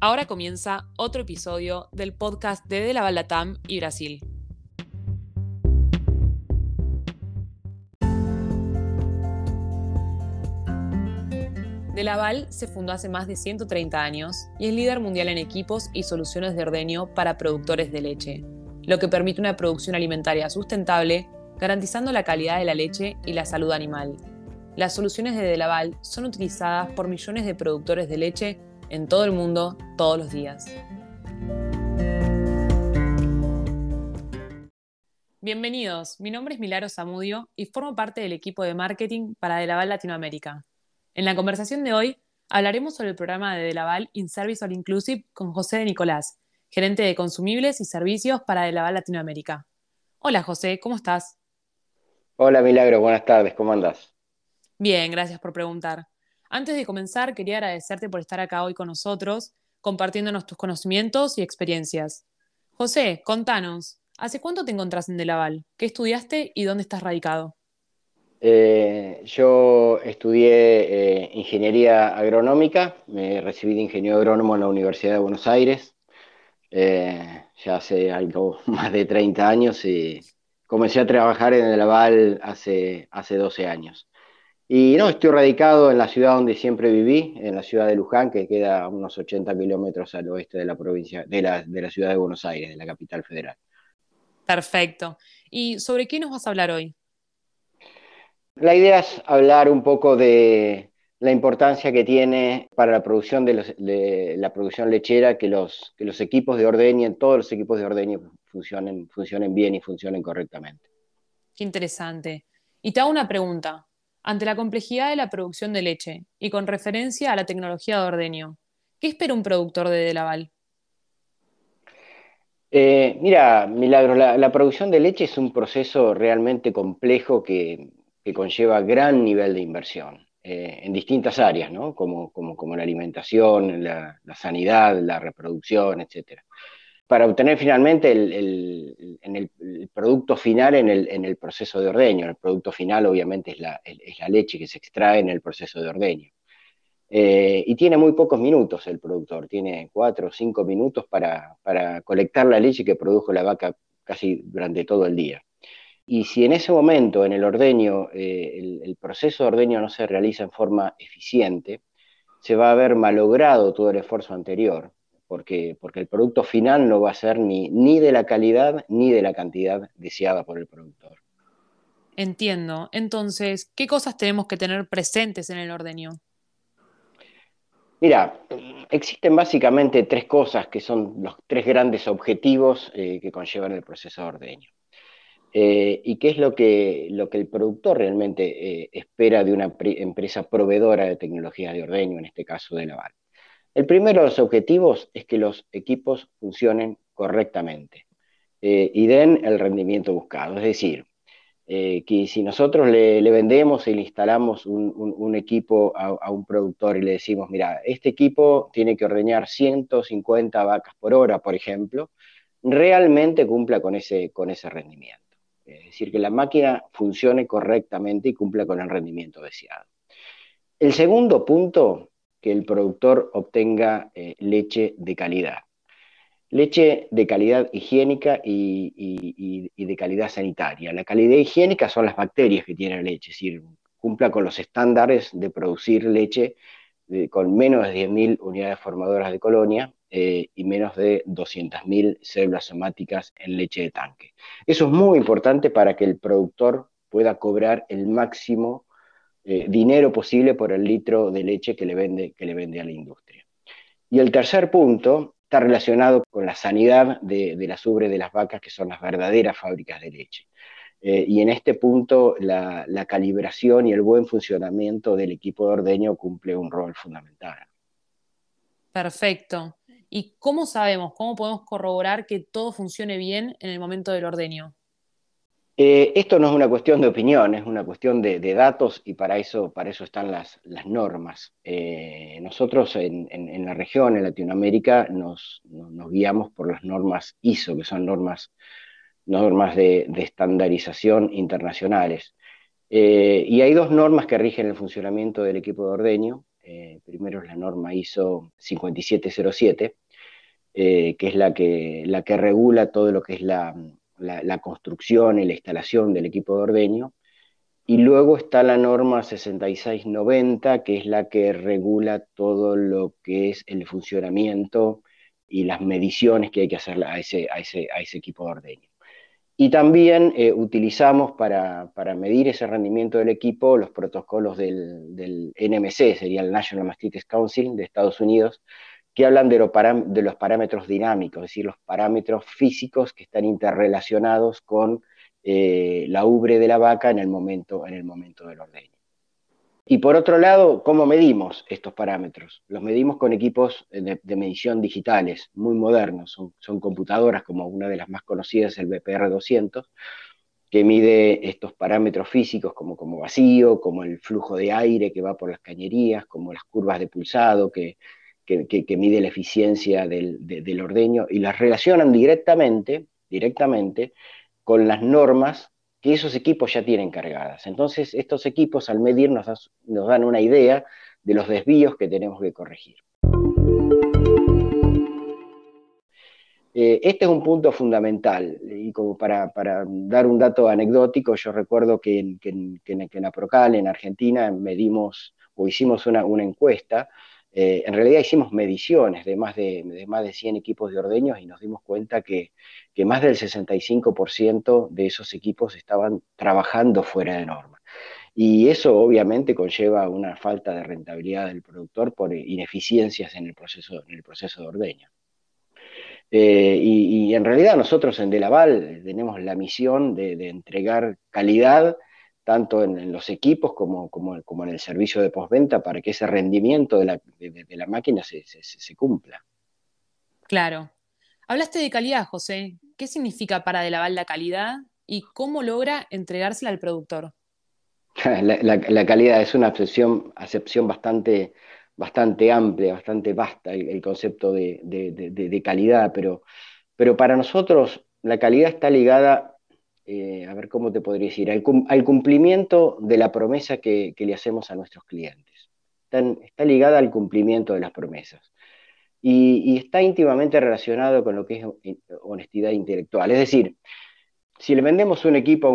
Ahora comienza otro episodio del podcast de De la Latam y Brasil. De Laval se fundó hace más de 130 años y es líder mundial en equipos y soluciones de ordeño para productores de leche, lo que permite una producción alimentaria sustentable, garantizando la calidad de la leche y la salud animal. Las soluciones de De Laval son utilizadas por millones de productores de leche en todo el mundo todos los días. Bienvenidos, mi nombre es Milaro Zamudio y formo parte del equipo de marketing para Delaval Latinoamérica. En la conversación de hoy hablaremos sobre el programa de Delaval In Service All Inclusive con José de Nicolás, gerente de consumibles y servicios para Delaval Latinoamérica. Hola José, ¿cómo estás? Hola Milagro, buenas tardes, ¿cómo andas? Bien, gracias por preguntar. Antes de comenzar, quería agradecerte por estar acá hoy con nosotros, compartiéndonos tus conocimientos y experiencias. José, contanos, ¿hace cuánto te encontrás en Delaval? ¿Qué estudiaste y dónde estás radicado? Eh, yo estudié eh, ingeniería agronómica, me recibí de ingeniero agrónomo en la Universidad de Buenos Aires, eh, ya hace algo más de 30 años y comencé a trabajar en Delaval hace, hace 12 años. Y no, estoy radicado en la ciudad donde siempre viví, en la ciudad de Luján, que queda a unos 80 kilómetros al oeste de la provincia, de la, de la ciudad de Buenos Aires, de la capital federal. Perfecto. ¿Y sobre qué nos vas a hablar hoy? La idea es hablar un poco de la importancia que tiene para la producción de, la producción lechera que los, que los equipos de ordeño, todos los equipos de ordeño funcionen, funcionen bien y funcionen correctamente. Qué interesante. Y te hago una pregunta. Ante la complejidad de la producción de leche y con referencia a la tecnología de ordeño, ¿qué espera un productor de Delaval? Eh, mira, Milagro, la, producción de leche es un proceso realmente complejo que, conlleva gran nivel de inversión eh, en distintas áreas, ¿no? como, la alimentación, la, la, sanidad, la reproducción, etc para obtener finalmente el, producto final en el, proceso de ordeño. El producto final obviamente es la, leche que se extrae en el proceso de ordeño. Eh, y tiene muy pocos minutos el productor, tiene cuatro o cinco minutos para, colectar la leche que produjo la vaca casi durante todo el día. Y si en ese momento, en el ordeño, eh, el, proceso de ordeño no se realiza en forma eficiente, se va a haber malogrado todo el esfuerzo anterior porque, porque el producto final no va a ser ni, ni de la calidad ni de la cantidad deseada por el productor. Entiendo. Entonces, ¿qué cosas tenemos que tener presentes en el ordeño? Mira, existen básicamente tres cosas que son los tres grandes objetivos eh, que conllevan el proceso de ordeño. Eh, y qué es lo que, lo que el productor realmente eh, espera de una empresa proveedora de tecnologías de ordeño, en este caso de Naval. El primero de los objetivos es que los equipos funcionen correctamente eh, y den el rendimiento buscado. Es decir, eh, que si nosotros le, vendemos y le instalamos un, equipo a, un productor y le decimos, mira, este equipo tiene que ordeñar 150 vacas por hora, por ejemplo, realmente cumpla con ese, con ese rendimiento. Es decir, que la máquina funcione correctamente y cumpla con el rendimiento deseado. El segundo punto que el productor obtenga eh, leche de calidad. Leche de calidad higiénica y, de calidad sanitaria. La calidad higiénica son las bacterias que tiene la leche, es decir, cumpla con los estándares de producir leche con menos de 10.000 unidades formadoras de colonia eh, y menos de 200.000 células somáticas en leche de tanque. Eso es muy importante para que el productor pueda cobrar el máximo eh, dinero posible por el litro de leche que le, vende, que le vende a la industria. Y el tercer punto está relacionado con la sanidad de, de las ubres de las vacas, que son las verdaderas fábricas de leche. Eh, y en este punto la, calibración y el buen funcionamiento del equipo de ordeño cumple un rol fundamental. Perfecto. ¿Y cómo sabemos, cómo podemos corroborar que todo funcione bien en el momento del ordeño? Eh, esto no es una cuestión de opinión, es una cuestión de, datos y para eso, para eso están las, normas. Eh, nosotros en, la región, en Latinoamérica, nos, guiamos por las normas ISO, que son normas, normas de, estandarización internacionales. Eh, y hay dos normas que rigen el funcionamiento del equipo de ordeño. primero es la norma ISO 5707, que es la que, la que regula todo lo que es la, la, construcción y la instalación del equipo de ordeño. Y luego está la norma 6690, que es la que regula todo lo que es el funcionamiento y las mediciones que hay que hacer a ese, a ese, a ese equipo de ordeño. Y también eh, utilizamos para, para, medir ese rendimiento del equipo los protocolos del, del, NMC, sería el National Mastitis Council de Estados Unidos, que hablan de, los parámetros dinámicos, es decir, los parámetros físicos que están interrelacionados con eh, la ubre de la vaca en el momento, en el momento del ordeño. Y por otro lado, ¿cómo medimos estos parámetros? Los medimos con equipos de, medición digitales, muy modernos. Son, computadoras como una de las más conocidas, el BPR200, que mide estos parámetros físicos como, como vacío, como el flujo de aire que va por las cañerías, como las curvas de pulsado que, que, mide la eficiencia del, ordeño y las relacionan directamente, directamente con las normas que esos equipos ya tienen cargadas. Entonces, estos equipos al medir nos, dan una idea de los desvíos que tenemos que corregir. Eh, este es un punto fundamental y como para, dar un dato anecdótico, yo recuerdo que en, que en, Aprocal, en Argentina, medimos o hicimos una, una encuesta eh, en realidad hicimos mediciones de más de, más de 100 equipos de ordeños y nos dimos cuenta que, más del 65% de esos equipos estaban trabajando fuera de norma. Y eso obviamente conlleva una falta de rentabilidad del productor por ineficiencias en el proceso, en el proceso de ordeño. Eh, y, en realidad nosotros en Delaval tenemos la misión de entregar calidad tanto en, los equipos como, como, en el servicio de postventa para que ese rendimiento de la, máquina se, cumpla. Claro. Hablaste de calidad, José. ¿Qué significa para Delaval la calidad y cómo logra entregársela al productor? La, calidad es una acepción, acepción bastante, bastante amplia, bastante vasta el, concepto de, calidad, pero, pero para nosotros la calidad está ligada eh, a ver cómo te podría decir, al, cumplimiento de la promesa que, le hacemos a nuestros clientes. Está, ligada al cumplimiento de las promesas. Y, está íntimamente relacionado con lo que es honestidad intelectual. Es decir, si le vendemos un equipo a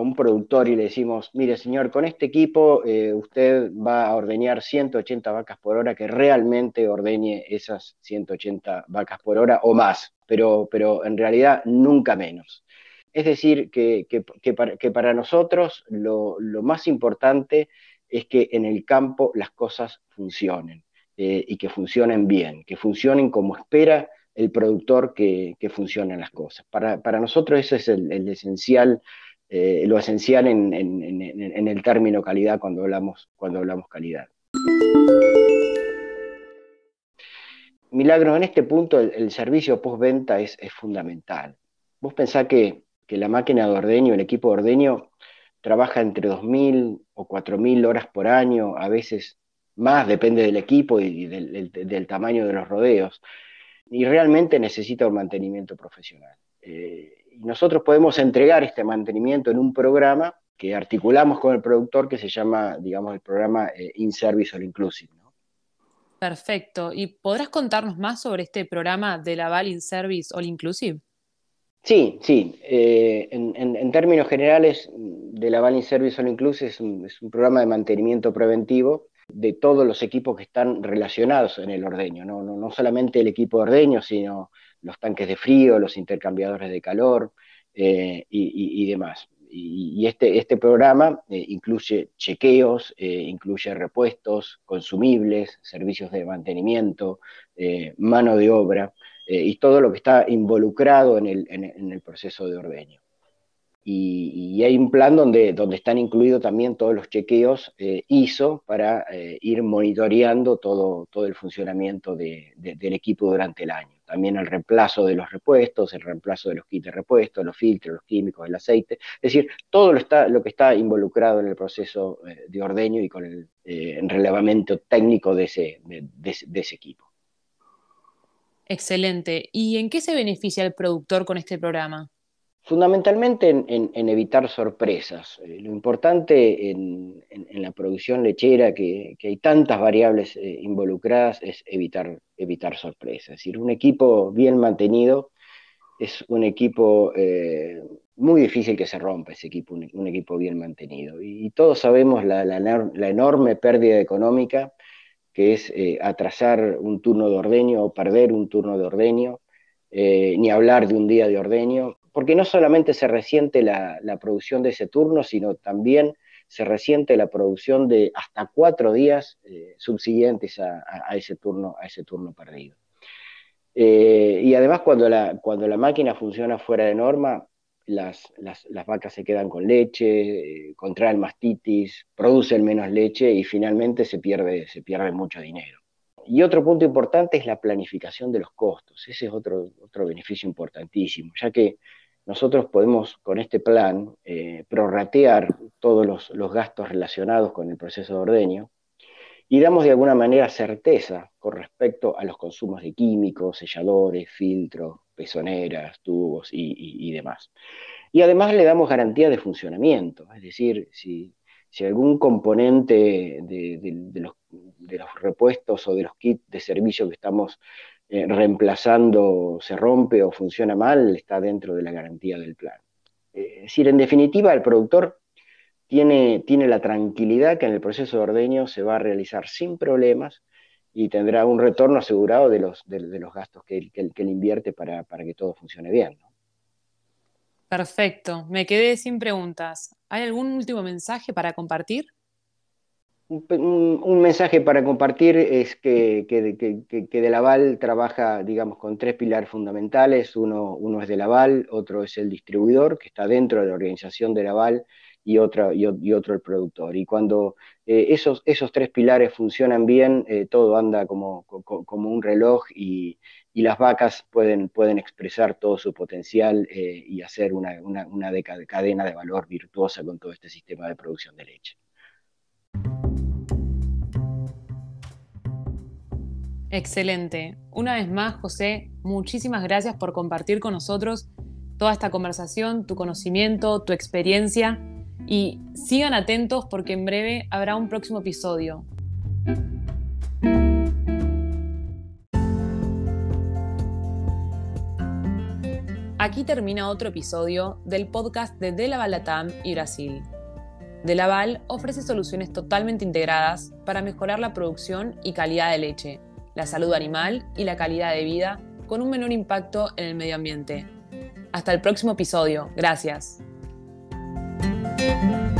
un, productor y le decimos, mire señor, con este equipo eh, usted va a ordeñar 180 vacas por hora, que realmente ordeñe esas 180 vacas por hora o más, pero, pero en realidad nunca menos. Es decir, que, para, nosotros lo, más importante es que en el campo las cosas funcionen eh, y que funcionen bien, que funcionen como espera el productor que, funcionen las cosas. Para, nosotros eso es el, esencial, eh, lo esencial en, el término calidad cuando hablamos, cuando hablamos calidad. Milagro, en este punto el, servicio postventa es, es fundamental. Vos pensás que que la máquina de ordeño, el equipo de ordeño, trabaja entre 2.000 o 4.000 horas por año, a veces más, depende del equipo y del, tamaño de los rodeos, y realmente necesita un mantenimiento profesional. Eh, y nosotros podemos entregar este mantenimiento en un programa que articulamos con el productor que se llama, digamos, el programa eh, In-Service All Inclusive. Perfecto. ¿Y podrás contarnos más sobre este programa de la Val In-Service All Inclusive? Sí, sí. Eh, en, términos generales, de la Balance Service All Inclusive es un, programa de mantenimiento preventivo de todos los equipos que están relacionados en el ordeño, no, no, solamente el equipo de ordeño, sino los tanques de frío, los intercambiadores de calor eh, y, demás. Y, este, este programa eh, incluye chequeos, incluye repuestos, consumibles, servicios de mantenimiento, mano de obra. Eh, y todo lo que está involucrado en el, proceso de ordeño. Y, hay un plan donde, donde están incluidos también todos los chequeos eh, ISO para eh, ir monitoreando todo, todo el funcionamiento del equipo durante el año. También el reemplazo de los repuestos, el reemplazo de los kits de repuestos, los filtros, los químicos, el aceite. Es decir, todo lo, está, lo que está involucrado en el proceso de ordeño y con el relevamiento técnico de ese, de ese equipo. Excelente. ¿Y en qué se beneficia el productor con este programa? fundamentalmente en, evitar sorpresas. Eh, lo importante en, la producción lechera, que, hay tantas variables eh, involucradas, es evitar, evitar sorpresas. Es decir, un equipo bien mantenido es un equipo eh, muy difícil que se rompa, ese equipo, un, equipo bien mantenido. Y, todos sabemos la, enorme pérdida económica que es atrasar un turno de ordeño o perder un turno de ordeño, ni hablar de un día de ordeño, porque no solamente se resiente la, producción de ese turno, sino también se resiente la producción de hasta cuatro días eh, subsiguientes a, ese turno, a ese turno perdido. Eh, y además cuando la, cuando la máquina funciona fuera de norma, las, vacas se quedan con leche, eh, contraen mastitis, producen menos leche y finalmente se pierde, se pierde mucho dinero. Y otro punto importante es la planificación de los costos. Ese es otro, otro beneficio importantísimo, ya que nosotros podemos con este plan eh, prorratear todos los, gastos relacionados con el proceso de ordeño y damos de alguna manera certeza con respecto a los consumos de químicos, selladores, filtros, pezoneras, tubos y, demás. Y además le damos garantía de funcionamiento, es decir, si, algún componente de, los, repuestos o de los kits de servicio que estamos eh, reemplazando se rompe o funciona mal, está dentro de la garantía del plan. Eh, es decir, en definitiva, el productor tiene, tiene la tranquilidad que en el proceso de ordeño se va a realizar sin problemas y tendrá un retorno asegurado de los, de, los gastos que él, que, invierte para, que todo funcione bien. Perfecto, me quedé sin preguntas. ¿Hay algún último mensaje para compartir? Un, mensaje para compartir es que, que, De Laval trabaja, digamos, con tres pilares fundamentales. Uno, uno es De Laval, otro es el distribuidor, que está dentro de la organización De Laval, y, otro, y, otro el productor. Y cuando eh, esos, esos tres pilares funcionan bien, eh, todo anda como, como, un reloj y, y, las vacas pueden, pueden expresar todo su potencial eh, y hacer una, una, una cadena de valor virtuosa con todo este sistema de producción de leche. Excelente. Una vez más, José, muchísimas gracias por compartir con nosotros toda esta conversación, tu conocimiento, tu experiencia y sigan atentos porque en breve habrá un próximo episodio. Aquí termina otro episodio del podcast de Delaval Latam y Brasil. Delaval ofrece soluciones totalmente integradas para mejorar la producción y calidad de leche la salud animal y la calidad de vida con un menor impacto en el medio ambiente. Hasta el próximo episodio. Gracias. Música